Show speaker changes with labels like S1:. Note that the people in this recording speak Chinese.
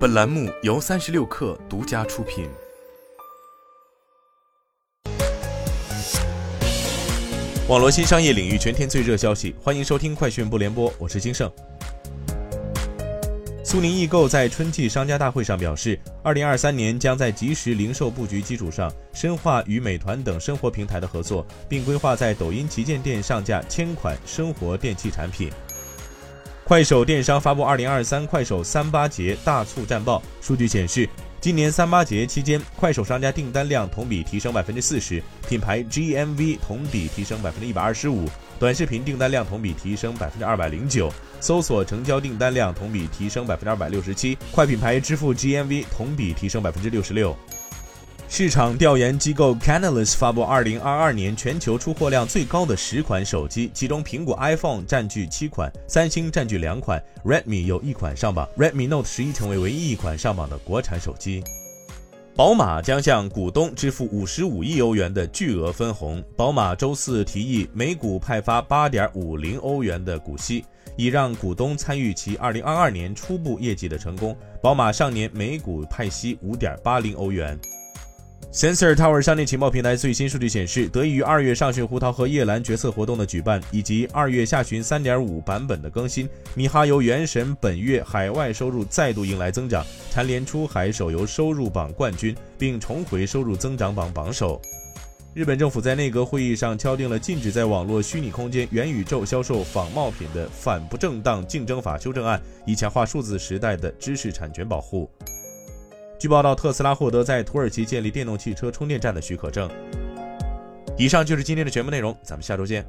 S1: 本栏目由三十六氪独家出品。网络新商业领域全天最热消息，欢迎收听快讯不联播，我是金盛。苏宁易购在春季商家大会上表示，二零二三年将在即时零售布局基础上，深化与美团等生活平台的合作，并规划在抖音旗舰店上架千款生活电器产品。快手电商发布二零二三快手三八节大促战报，数据显示，今年三八节期间，快手商家订单量同比提升百分之四十，品牌 GMV 同比提升百分之一百二十五，短视频订单量同比提升百分之二百零九，搜索成交订单量同比提升百分之二百六十七，快品牌支付 GMV 同比提升百分之六十六。市场调研机构 Canalys 发布2022年全球出货量最高的十款手机，其中苹果 iPhone 占据七款，三星占据两款，Redmi 有一款上榜，Redmi Note 十一成为唯一一款上榜的国产手机。宝马将向股东支付五十五亿欧元的巨额分红。宝马周四提议每股派发八点五零欧元的股息，以让股东参与其2022年初步业绩的成功。宝马上年每股派息五点八零欧元。Sensor Tower 商业情报平台最新数据显示，得益于二月上旬胡桃和叶兰角色活动的举办，以及二月下旬3.5版本的更新，米哈游原神本月海外收入再度迎来增长，蝉联出海手游收入榜冠军，并重回收入增长榜榜首。日本政府在内阁会议上敲定了禁止在网络虚拟空间元宇宙销售仿冒品的反不正当竞争法修正案，以强化数字时代的知识产权保护。据报道，特斯拉获得在土耳其建立电动汽车充电站的许可证。以上就是今天的全部内容，咱们下周见。